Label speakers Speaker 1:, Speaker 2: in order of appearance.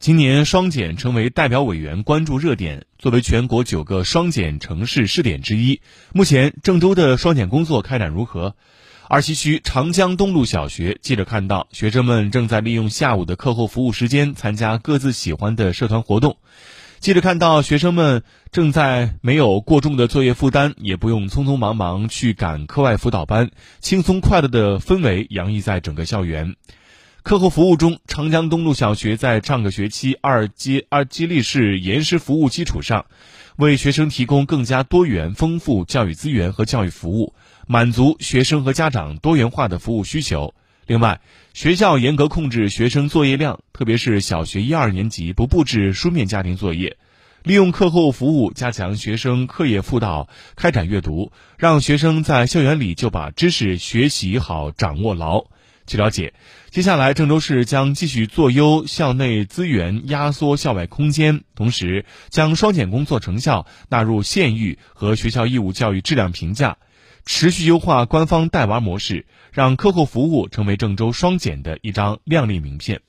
Speaker 1: 今年双减成为代表委员关注热点。作为全国九个双减城市试点之一，目前郑州的双减工作开展如何？二七区长江东路小学，记者看到学生们正在利用下午的课后服务时间参加各自喜欢的社团活动。记者看到学生们正在没有过重的作业负担，也不用匆匆忙忙去赶课外辅导班，轻松快乐的氛围洋溢在整个校园。课后服务中，长江东路小学在上个学期二接二激励式延时服务基础上，为学生提供更加多元丰富教育资源和教育服务，满足学生和家长多元化的服务需求。另外，学校严格控制学生作业量，特别是小学一二年级不布置书面家庭作业，利用课后服务加强学生课业辅导，开展阅读，让学生在校园里就把知识学习好、掌握牢。据了解，接下来郑州市将继续做优校内资源，压缩校外空间，同时将双减工作成效纳入县域和学校义务教育质量评价，持续优化官方带娃模式，让课后服务成为郑州双减的一张亮丽名片。